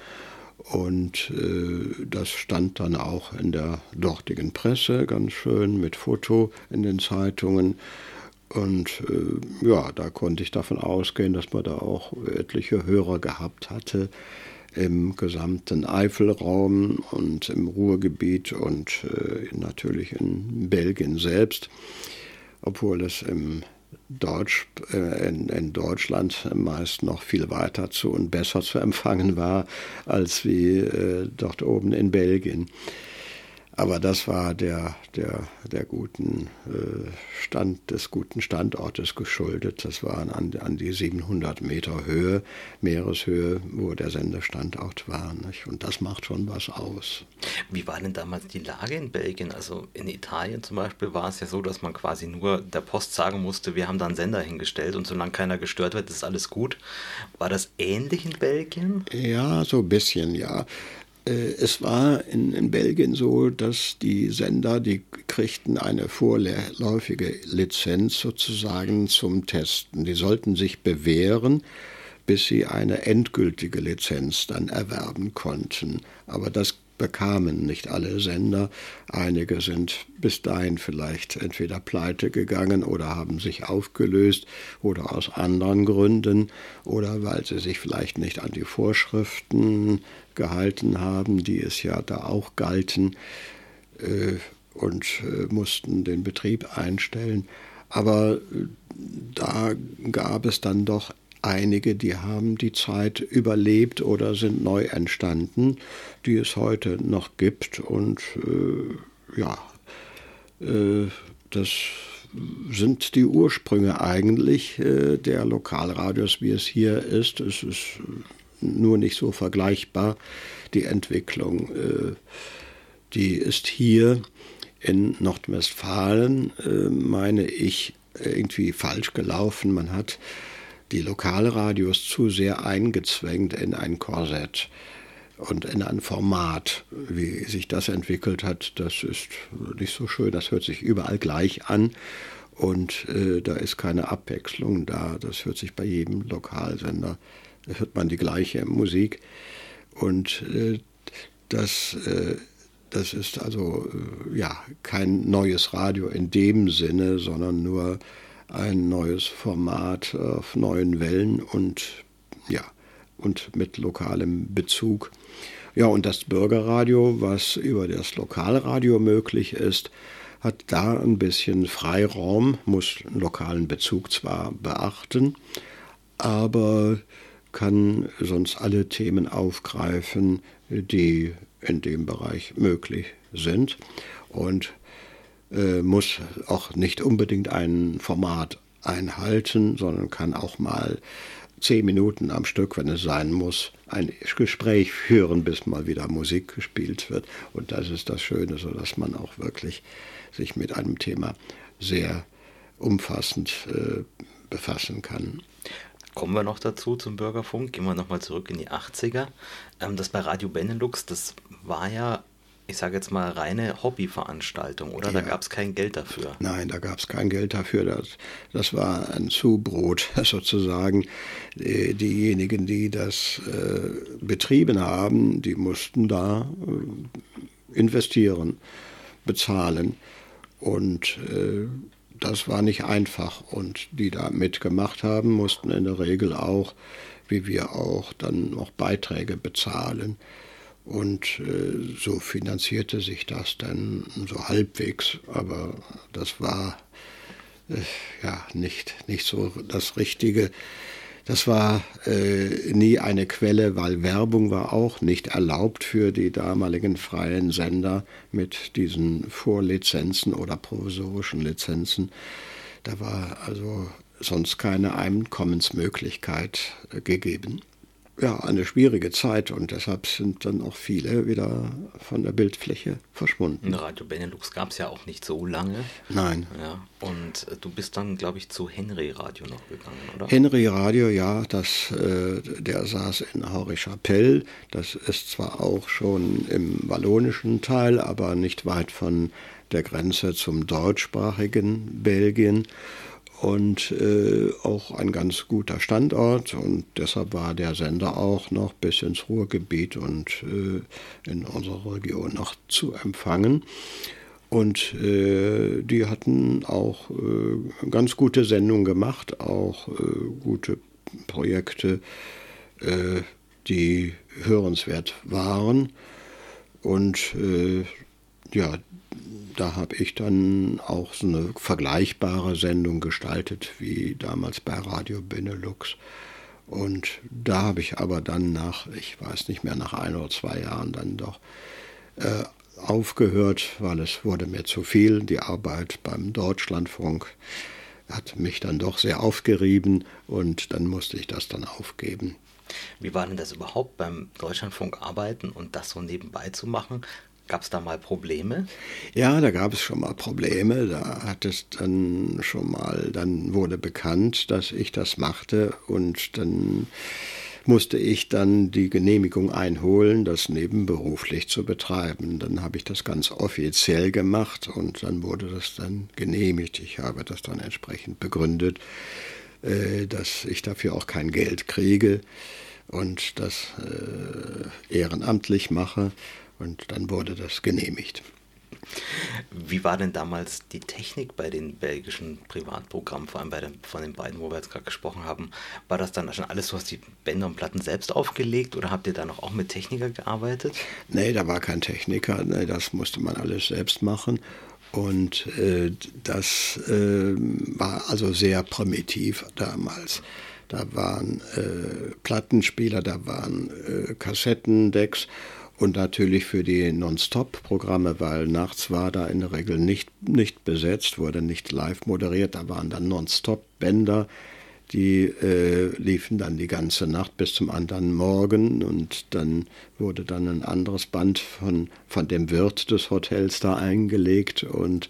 B: und äh, das stand dann auch in der dortigen Presse ganz schön mit Foto in den Zeitungen. Und äh, ja, da konnte ich davon ausgehen, dass man da auch etliche Hörer gehabt hatte im gesamten Eifelraum und im Ruhrgebiet und äh, natürlich in Belgien selbst, obwohl es im Deutsch, äh, in, in, Deutschland meist noch viel weiter zu und besser zu empfangen war als wie äh, dort oben in Belgien. Aber das war der, der, der guten äh, Stand, des guten Standortes geschuldet. Das war an, an die 700 Meter Höhe, Meereshöhe, wo der Sendestandort war. Nicht? Und das macht schon was aus.
A: Wie war denn damals die Lage in Belgien? Also in Italien zum Beispiel war es ja so, dass man quasi nur der Post sagen musste, wir haben da einen Sender hingestellt und solange keiner gestört wird, ist alles gut. War das ähnlich in Belgien?
B: Ja, so ein bisschen, ja. Äh, es war in, in, Belgien so, dass die Sender, die kriegten eine vorläufige Lizenz sozusagen zum Testen. Die sollten sich bewähren, bis sie eine endgültige Lizenz dann erwerben konnten. Aber das bekamen nicht alle Sender. Einige sind bis dahin vielleicht entweder pleite gegangen oder haben sich aufgelöst oder aus anderen Gründen oder weil sie sich vielleicht nicht an die Vorschriften gehalten haben, die es ja da auch galten äh, und äh, mussten den Betrieb einstellen. Aber äh, da gab es dann doch einige, die haben die Zeit überlebt oder sind neu entstanden, die es heute noch gibt. Und äh, ja, äh, das sind die Ursprünge eigentlich äh, der Lokalradios, wie es hier ist. Es ist nur nicht so vergleichbar. Die Entwicklung, äh, die ist hier in Nordwestfalen, äh, meine ich, irgendwie falsch gelaufen. Man hat die Lokalradios zu sehr eingezwängt in ein Korsett und in ein Format. Wie sich das entwickelt hat, das ist nicht so schön. Das hört sich überall gleich an und äh, da ist keine Abwechslung da. Das hört sich bei jedem Lokalsender, hört man die gleiche Musik. Und äh, das, äh, das ist also äh, ja kein neues Radio in dem Sinne, sondern nur ein neues Format auf neuen Wellen und ja, und mit lokalem Bezug. Ja, und das Bürgerradio, was über das Lokalradio möglich ist, hat da ein bisschen Freiraum, muss einen lokalen Bezug zwar beachten, aber kann sonst alle Themen aufgreifen, die in dem Bereich möglich sind und äh, muss auch nicht unbedingt ein Format einhalten, sondern kann auch mal zehn Minuten am Stück, wenn es sein muss, ein Gespräch führen, bis mal wieder Musik gespielt wird. Und das ist das Schöne, so dass man auch wirklich sich mit einem Thema sehr umfassend äh, befassen kann.
A: Kommen wir noch dazu zum Bürgerfunk. Gehen wir nochmal zurück in die 80er. Ähm, das bei Radio Benelux, das war ja, ich sage jetzt mal, reine Hobbyveranstaltung, oder? Ja. Da gab es kein Geld dafür.
B: Nein, da gab es kein Geld dafür. Das, das war ein Zubrot *laughs* sozusagen. Die, diejenigen, die das äh, betrieben haben, die mussten da äh, investieren, bezahlen. Und äh, das war nicht einfach. Und die da mitgemacht haben, mussten in der Regel auch, wie wir auch, dann noch Beiträge bezahlen. Und äh, so finanzierte sich das dann so halbwegs. Aber das war äh, ja nicht, nicht so das Richtige. Das war äh, nie eine Quelle, weil Werbung war auch nicht erlaubt für die damaligen freien Sender mit diesen Vorlizenzen oder provisorischen Lizenzen. Da war also sonst keine Einkommensmöglichkeit äh, gegeben ja, eine schwierige Zeit und deshalb sind dann auch viele wieder von der Bildfläche verschwunden.
A: Radio Benelux gab es ja auch nicht so lange.
B: Nein.
A: Ja, und äh, du bist dann, glaube ich, zu Henry Radio noch gegangen, oder?
B: Henry Radio, ja, das, äh, der saß in Henri-Chapelle. Das ist zwar auch schon im wallonischen Teil, aber nicht weit von der Grenze zum deutschsprachigen Belgien und äh, auch ein ganz guter Standort und deshalb war der Sender auch noch bis ins Ruhrgebiet und äh, in unserer Region noch zu empfangen. Und äh, die hatten auch äh, ganz gute Sendungen gemacht, auch äh, gute Projekte, äh, die hörenswert waren. Und ja, da habe ich dann auch so eine vergleichbare Sendung gestaltet wie damals bei Radio Benelux. Und da habe ich aber dann nach, ich weiß nicht mehr, nach ein oder zwei Jahren dann doch äh, aufgehört, weil es wurde mir zu viel. Die Arbeit beim Deutschlandfunk hat mich dann doch sehr aufgerieben und dann musste ich das dann aufgeben.
A: Wie war denn das überhaupt beim Deutschlandfunk arbeiten und das so nebenbei zu machen? Gab es da mal Probleme?
B: Ja, da gab es schon mal Probleme. Da hat es dann schon mal, dann wurde bekannt, dass ich das machte und dann musste ich dann die Genehmigung einholen, das nebenberuflich zu betreiben. Dann habe ich das ganz offiziell gemacht und dann wurde das dann genehmigt. Ich habe das dann entsprechend begründet, äh, dass ich dafür auch kein Geld kriege und das äh, ehrenamtlich mache. Und dann wurde das genehmigt.
A: Wie war denn damals die Technik bei den belgischen Privatprogrammen, vor allem bei den, von den beiden, wo wir jetzt gerade gesprochen haben? War das dann schon alles, hast die Bänder und Platten selbst aufgelegt oder habt ihr da noch auch mit Techniker gearbeitet?
B: Nee, da war kein Techniker, nee, das musste man alles selbst machen. Und äh, das äh, war also sehr primitiv damals. Da waren äh, Plattenspieler, da waren äh, Kassettendecks und natürlich für die Non-Stop-Programme, weil nachts war da in der Regel nicht, nicht besetzt, wurde nicht live moderiert, da waren dann Non-Stop-Bänder, die äh, liefen dann die ganze Nacht bis zum anderen Morgen. Und dann wurde dann ein anderes Band von, von dem Wirt des Hotels da eingelegt. Und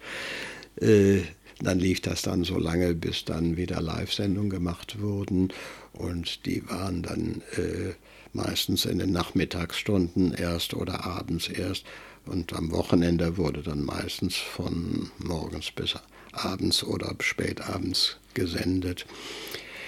B: äh, dann lief das dann so lange, bis dann wieder Live-Sendungen gemacht wurden. Und die waren dann äh, meistens in den Nachmittagsstunden erst oder abends erst. Und am Wochenende wurde dann meistens von morgens bis abends oder spätabends gesendet.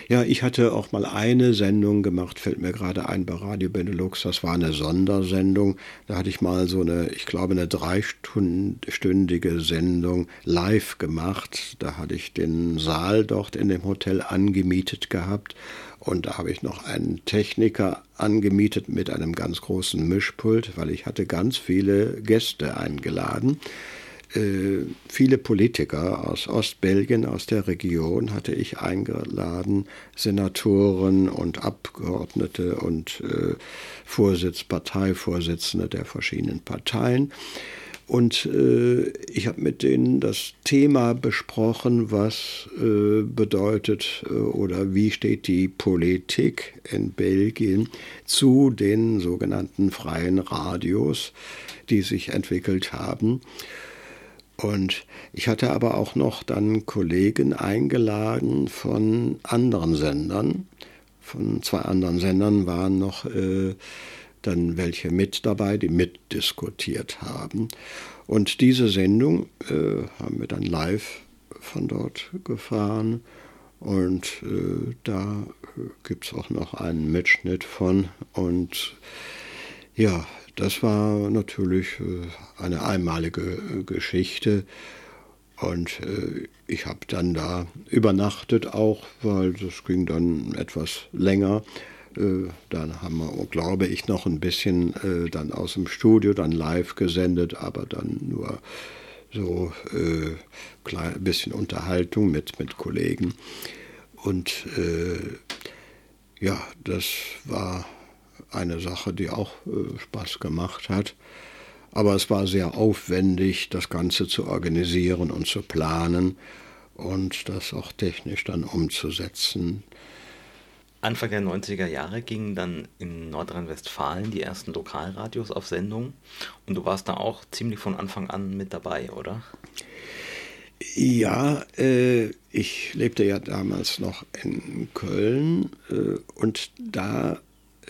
B: Ja, ich hatte auch mal eine Sendung gemacht, fällt mir gerade ein bei Radio Benelux. Das war eine Sondersendung. Da hatte ich mal so eine, ich glaube, eine dreistündige Sendung live gemacht. Da hatte ich den Saal dort in dem Hotel angemietet gehabt. Und da habe ich noch einen Techniker angemietet mit einem ganz großen Mischpult, weil ich hatte ganz viele Gäste eingeladen. Äh, viele Politiker aus Ostbelgien, aus der Region hatte ich eingeladen, Senatoren und Abgeordnete und äh, Vorsitz, Parteivorsitzende der verschiedenen Parteien. Und äh, ich habe mit denen das Thema besprochen, was äh, bedeutet äh, oder wie steht die Politik in Belgien zu den sogenannten freien Radios, die sich entwickelt haben. Und ich hatte aber auch noch dann Kollegen eingeladen von anderen Sendern. Von zwei anderen Sendern waren noch äh, dann welche mit dabei, die mitdiskutiert haben. Und diese Sendung äh, haben wir dann live von dort gefahren. Und äh, da gibt es auch noch einen Mitschnitt von. Und ja, das war natürlich äh, eine einmalige äh, Geschichte. Und äh, ich habe dann da übernachtet auch, weil das ging dann etwas länger. Dann haben wir, glaube ich, noch ein bisschen dann aus dem Studio dann live gesendet, aber dann nur so ein bisschen Unterhaltung mit, mit Kollegen. Und ja, das war eine Sache, die auch äh, Spaß gemacht hat. Aber es war sehr aufwendig, das Ganze zu organisieren und zu planen und das auch technisch dann umzusetzen.
A: Anfang der 90er Jahre gingen dann in Nordrhein-Westfalen die ersten Lokalradios auf Sendung und du warst da auch ziemlich von Anfang an mit dabei, oder?
B: Ja, äh, ich lebte ja damals noch in Köln äh, und da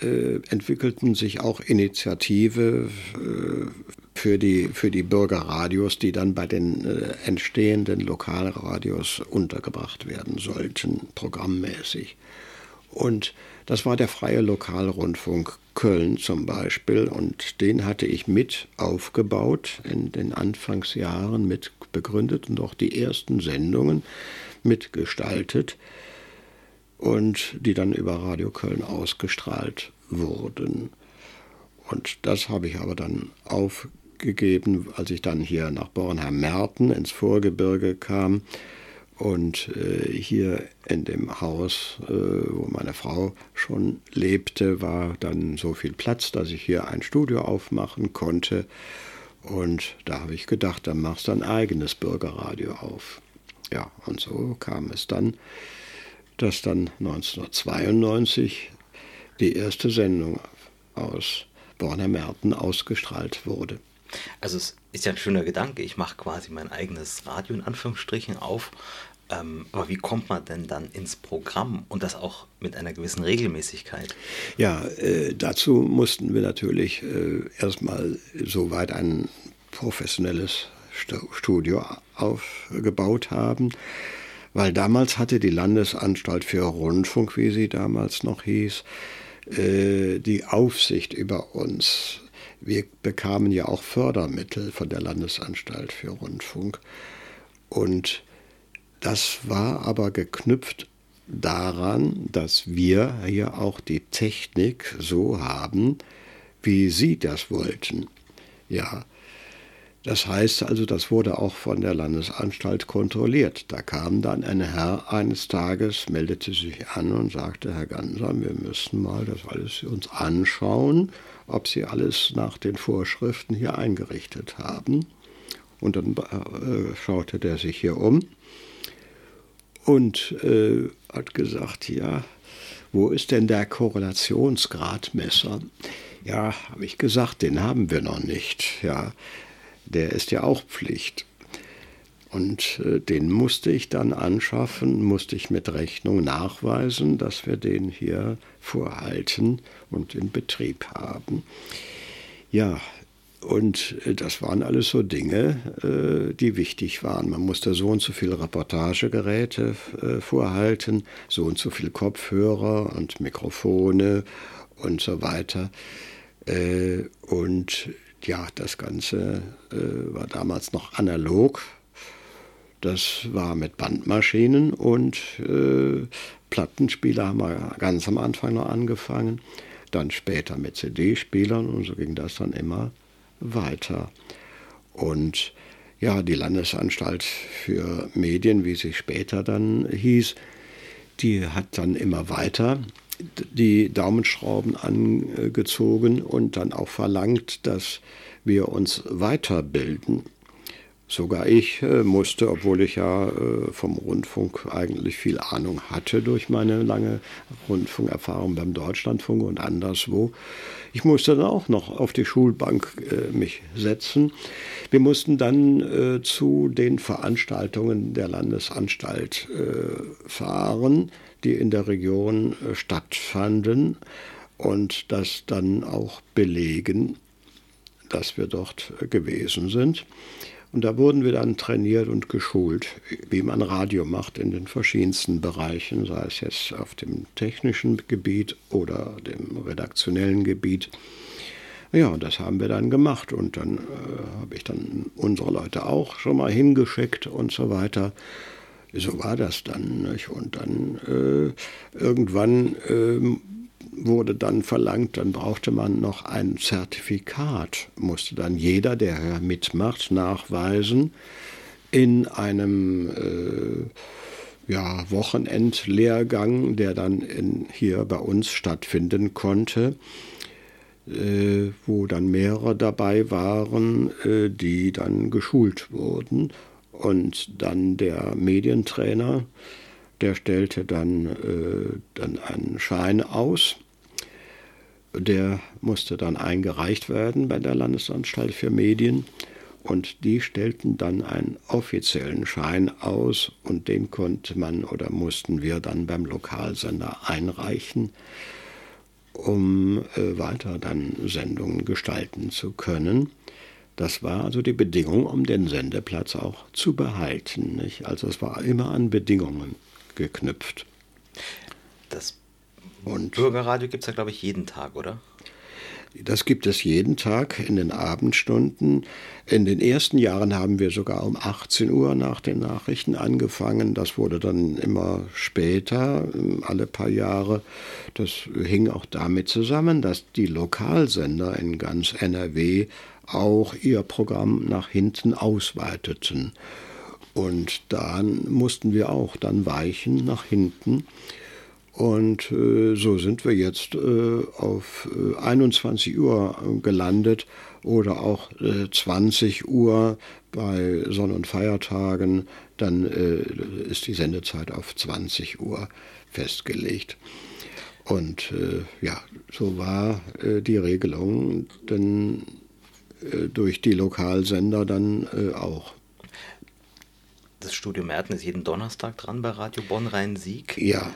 B: äh, entwickelten sich auch Initiative äh, für, die, für die Bürgerradios, die dann bei den äh, entstehenden Lokalradios untergebracht werden sollten, programmmäßig. Und das war der freie Lokalrundfunk Köln zum Beispiel und den hatte ich mit aufgebaut in den Anfangsjahren, mit begründet und auch die ersten Sendungen mitgestaltet und die dann über Radio Köln ausgestrahlt wurden. Und das habe ich aber dann aufgegeben, als ich dann hier nach Bornheim-Merten ins Vorgebirge kam und äh, hier in dem Haus, äh, wo meine Frau schon lebte, war dann so viel Platz, dass ich hier ein Studio aufmachen konnte. Und da habe ich gedacht, dann machst du ein eigenes Bürgerradio auf. Ja, und so kam es dann dass dann 1992 die erste Sendung aus Borner-Merten ausgestrahlt wurde.
A: Also es ist ja ein schöner Gedanke, ich mache quasi mein eigenes Radio in Anführungsstrichen auf. Ähm, aber wie kommt man denn dann ins Programm und das auch mit einer gewissen Regelmäßigkeit?
B: Ja, äh, dazu mussten wir natürlich äh, erstmal soweit ein professionelles Studio aufgebaut haben weil damals hatte die Landesanstalt für Rundfunk, wie sie damals noch hieß, äh, die Aufsicht über uns. Wir bekamen ja auch Fördermittel von der Landesanstalt für Rundfunk. Und das war aber geknüpft daran, dass wir hier auch die Technik so haben, wie Sie das wollten. Ja, das heißt also, das wurde auch von der Landesanstalt kontrolliert. Da kam dann ein Herr eines Tages, meldete sich an und sagte, Herr Gansam, wir müssen mal das alles uns anschauen, ob Sie alles nach den Vorschriften hier eingerichtet haben. Und dann äh, schaute der sich hier um und äh, hat gesagt, ja, wo ist denn der Korrelationsgradmesser? Ja, habe ich gesagt, den haben wir noch nicht. Ja, der ist ja auch Pflicht. Und äh, den musste ich dann anschaffen, musste ich mit Rechnung nachweisen, dass wir den hier vorhalten und in Betrieb haben. Ja, Und äh, das waren alles so Dinge, äh, die wichtig waren. Man musste so und so viele Reportagegeräte äh, vorhalten, so und so viele Kopfhörer und Mikrofone und so weiter. Und ja, das Ganze war damals noch analog. Das war mit Bandmaschinen und Plattenspieler haben wir ganz am Anfang noch angefangen. Dann später mit CD-Spielern und so ging das dann immer weiter. Und ja, die Landesanstalt für Medien, wie sie später dann hieß, die hat dann immer weiter die Daumenschrauben angezogen und dann auch verlangt, dass wir uns weiterbilden. Sogar ich äh, musste, obwohl ich ja äh, vom Rundfunk eigentlich viel Ahnung hatte durch meine lange Rundfunkerfahrung beim Deutschlandfunk und anderswo, ich musste dann auch noch auf die Schulbank äh, mich setzen. Wir mussten dann zu den Veranstaltungen der Landesanstalt fahren, die in der Region stattfanden und das dann auch belegen, dass wir dort gewesen sind. Und da wurden wir dann trainiert und geschult, wie man Radio macht in den verschiedensten Bereichen, sei es jetzt auf dem technischen Gebiet oder dem redaktionellen Gebiet. Ja, das haben wir dann gemacht und dann äh, habe ich dann unsere Leute auch schon mal hingeschickt und so weiter. So war das dann. Nicht? Und dann äh, irgendwann äh, wurde dann verlangt, dann brauchte man noch ein Zertifikat, musste dann jeder, der mitmacht, nachweisen in einem äh, ja, Wochenendlehrgang, der dann in, hier bei uns stattfinden konnte, äh, wo dann mehrere dabei waren, äh, die dann geschult wurden. Und dann der Medientrainer, der stellte dann, äh, dann einen Schein aus der musste dann eingereicht werden bei der Landesanstalt für Medien und die stellten dann einen offiziellen Schein aus und den konnte man oder mussten wir dann beim Lokalsender einreichen, um äh, weiter dann Sendungen gestalten zu können. Das war also die Bedingung, um den Sendeplatz auch zu behalten. Nicht? Also es war immer an Bedingungen geknüpft.
A: Das und Bürgerradio gibt es ja, glaube ich, jeden Tag, oder?
B: Das gibt es jeden Tag in den Abendstunden. In den ersten Jahren haben wir sogar um 18 Uhr nach den Nachrichten angefangen. Das wurde dann immer später, alle paar Jahre. Das hing auch damit zusammen, dass die Lokalsender in ganz NRW auch ihr Programm nach hinten ausweiteten. Und dann mussten wir auch dann weichen nach hinten. Und äh, so sind wir jetzt äh, auf äh, 21 Uhr gelandet oder auch 20 äh, Uhr bei Sonn- und Feiertagen. Dann äh, ist die Sendezeit auf 20 Uhr festgelegt. Und äh, ja, so war die Regelung denn durch die Lokalsender dann auch.
A: Das Studio Merten ist jeden Donnerstag dran bei Radio Bonn Rhein-Sieg.
B: Ja.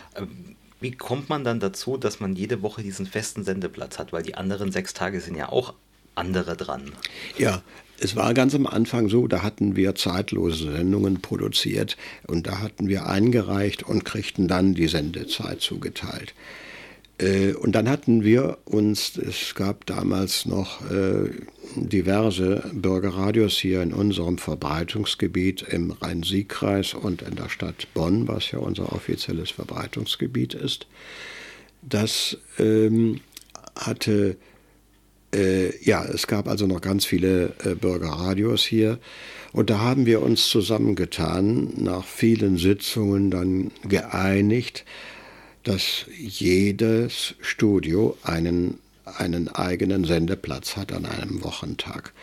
A: Wie kommt man dann dazu, dass man jede Woche diesen festen Sendeplatz hat? Weil die anderen sechs Tage sind ja auch andere dran.
B: Ja, es war ganz am Anfang so, da hatten wir zeitlose Sendungen produziert und da hatten wir eingereicht und kriegten dann die Sendezeit zugeteilt. Äh, und dann hatten wir uns, es gab damals noch äh, diverse Bürgerradios hier in unserem Verbreitungsgebiet im Rhein-Sieg-Kreis und in der Stadt Bonn, was ja unser offizielles Verbreitungsgebiet ist. Das ähm, hatte, äh, ja, es gab also noch ganz viele Bürgerradios hier. Und da haben wir uns zusammengetan, nach vielen Sitzungen dann geeinigt, dass jedes Studio einen, einen eigenen Sendeplatz hat an einem Wochentag.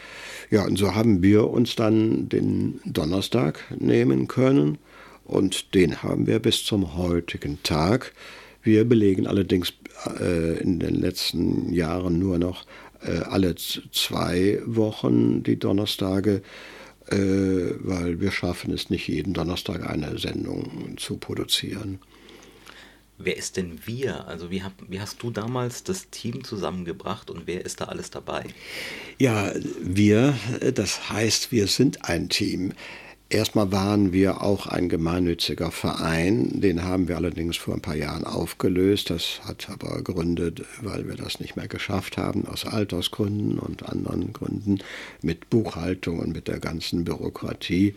B: Ja, und so haben wir uns dann den Donnerstag nehmen können und den haben wir bis zum heutigen Tag. Wir belegen allerdings äh, in den letzten Jahren nur noch äh, alle zwei Wochen die Donnerstage, äh, weil wir schaffen es nicht jeden Donnerstag eine Sendung zu produzieren.
A: Wer ist denn wir? Also wie, hab, wie hast du damals das Team zusammengebracht und wer ist da alles dabei?
B: Ja, wir, das heißt, wir sind ein Team. Erstmal waren wir auch ein gemeinnütziger Verein, den haben wir allerdings vor ein paar Jahren aufgelöst. Das hat aber Gründe, weil wir das nicht mehr geschafft haben, aus Altersgründen und anderen Gründen, mit Buchhaltung und mit der ganzen Bürokratie.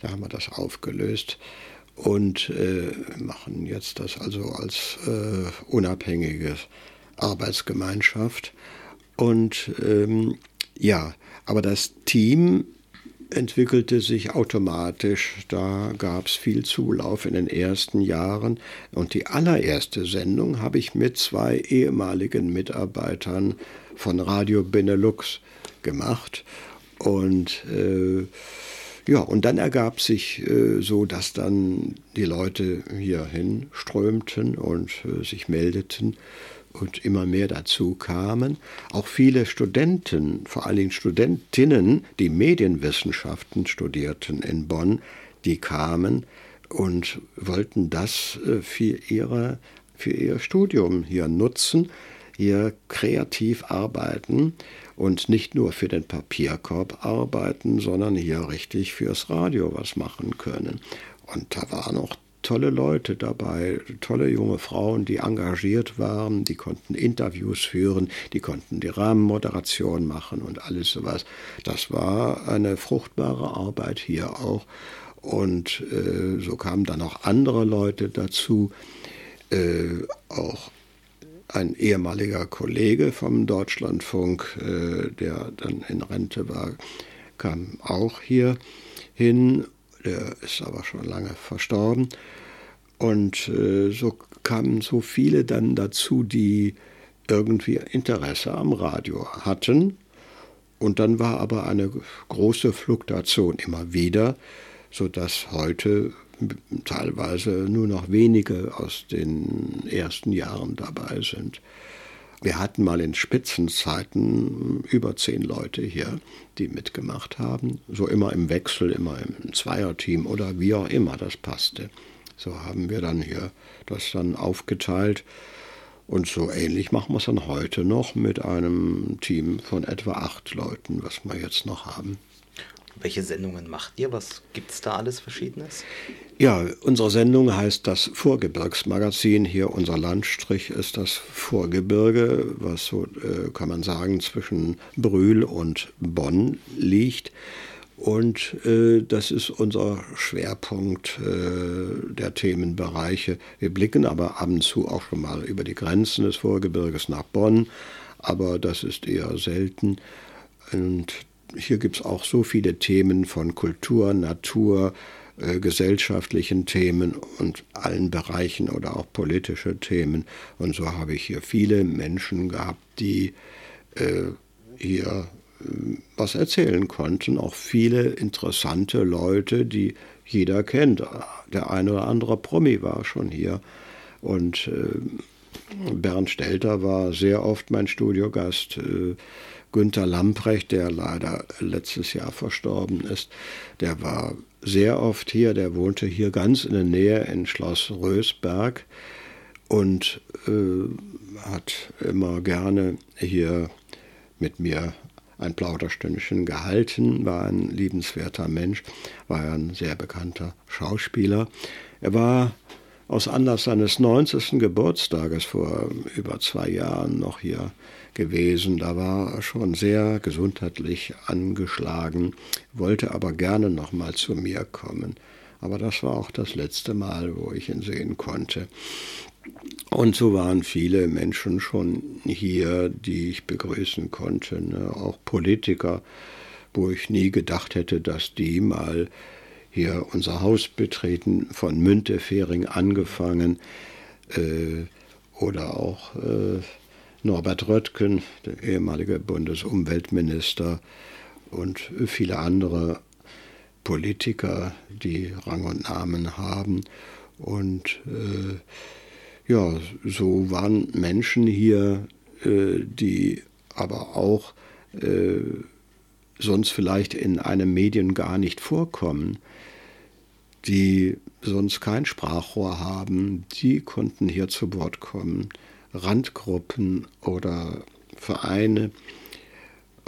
B: Da haben wir das aufgelöst und äh, machen jetzt das also als äh, unabhängige Arbeitsgemeinschaft. Und ähm, ja, aber das Team entwickelte sich automatisch. Da gab es viel Zulauf in den ersten Jahren. Und die allererste Sendung habe ich mit zwei ehemaligen Mitarbeitern von Radio Benelux gemacht. Und äh, ja, und dann ergab sich äh, so, dass dann die Leute hierhin strömten und äh, sich meldeten und immer mehr dazu kamen. Auch viele Studenten, vor allen Dingen Studentinnen, die Medienwissenschaften studierten in Bonn, die kamen und wollten das äh, für, ihre, für ihr Studium hier nutzen, hier kreativ arbeiten und nicht nur für den Papierkorb arbeiten, sondern hier richtig fürs Radio was machen können. Und da waren auch tolle Leute dabei, tolle junge Frauen, die engagiert waren, die konnten Interviews führen, die konnten die Rahmenmoderation machen und alles sowas. Das war eine fruchtbare Arbeit hier auch. Und äh, so kamen dann auch andere Leute dazu, äh, auch ein ehemaliger Kollege vom Deutschlandfunk, äh, der dann in Rente war, kam auch hier hin der ist aber schon lange verstorben. Und äh, so kamen so viele dann dazu, die irgendwie Interesse am Radio hatten. Und dann war aber eine große Fluktuation immer wieder, sodass heute teilweise nur noch wenige aus den ersten Jahren dabei sind. Wir hatten mal in Spitzenzeiten über zehn Leute hier, die mitgemacht haben. So immer im Wechsel, immer im Zweierteam oder wie auch immer das passte. So haben wir dann hier das dann aufgeteilt. Und so ähnlich machen wir es dann heute noch mit einem Team von etwa acht Leuten, was wir jetzt noch haben.
A: Welche Sendungen macht ihr? Was gibt es da alles Verschiedenes?
B: Ja, unsere Sendung heißt das Vorgebirgsmagazin. Hier unser Landstrich ist das Vorgebirge, was so, äh, kann man sagen, zwischen Brühl und Bonn liegt. Und äh, das ist unser Schwerpunkt äh, der Themenbereiche. Wir blicken aber ab und zu auch schon mal über die Grenzen des Vorgebirges nach Bonn, aber das ist eher selten. Und hier gibt es auch so viele Themen von Kultur, Natur, äh, gesellschaftlichen Themen und allen Bereichen oder auch politische Themen. Und so habe ich hier viele Menschen gehabt, die äh, hier äh, was erzählen konnten. Auch viele interessante Leute, die jeder kennt. Der eine oder andere Promi war schon hier. Und äh, Bernd Stelter war sehr oft mein Studiogast. Günter Lamprecht, der leider letztes Jahr verstorben ist, der war sehr oft hier, der wohnte hier ganz in der Nähe in Schloss Rösberg und äh, hat immer gerne hier mit mir ein Plauderstündchen gehalten, war ein liebenswerter Mensch, war ein sehr bekannter Schauspieler. Er war aus Anlass seines 90. Geburtstages vor über zwei Jahren noch hier gewesen. Da war er schon sehr gesundheitlich angeschlagen, wollte aber gerne noch mal zu mir kommen. Aber das war auch das letzte Mal, wo ich ihn sehen konnte. Und so waren viele Menschen schon hier, die ich begrüßen konnte, ne? auch Politiker, wo ich nie gedacht hätte, dass die mal hier unser Haus betreten, von Müntefering angefangen, äh, oder auch äh, Norbert Röttgen, der ehemalige Bundesumweltminister und viele andere Politiker, die Rang und Namen haben. Und äh, ja, so waren Menschen hier, äh, die aber auch äh, sonst vielleicht in einem Medien gar nicht vorkommen. die sonst kein Sprachrohr haben, die konnten hier zu Wort kommen. Randgruppen oder Vereine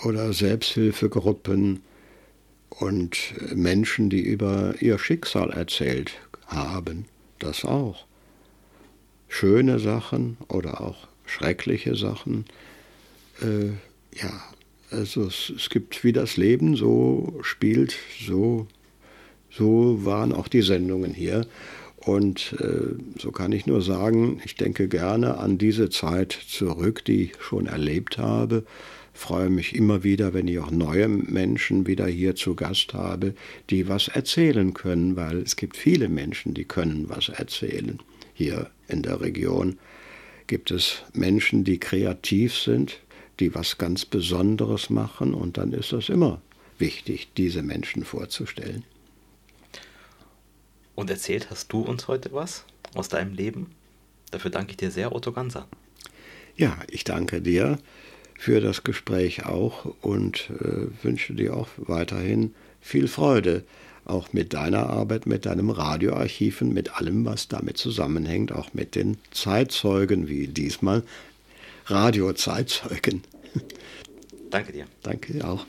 B: oder Selbsthilfegruppen und Menschen, die über ihr Schicksal erzählt haben, das auch. Schöne Sachen oder auch schreckliche Sachen. Äh, ja, also es, es, gibt wie das Leben so spielt, so, so waren auch die Sendungen hier. Und äh, so kann ich nur sagen, ich denke gerne an diese Zeit zurück, die ich schon erlebt habe. Freue mich immer wieder, wenn ich auch neue Menschen wieder hier zu Gast habe, die was erzählen können, weil es gibt viele Menschen, die können was erzählen. Hier in der Region gibt es Menschen, die kreativ sind, die was ganz Besonderes machen und dann ist es immer wichtig, diese Menschen vorzustellen.
A: Und erzählt hast du uns heute was aus deinem Leben? Dafür danke ich dir sehr, Otto Ganser.
B: Ja, ich danke dir für das Gespräch auch und äh, wünsche dir auch weiterhin viel Freude, auch mit deiner Arbeit, mit deinem Radioarchiv und mit allem, was damit zusammenhängt, auch mit den Zeitzeugen, wie diesmal Radiozeitzeugen.
A: Danke dir.
B: Danke auch.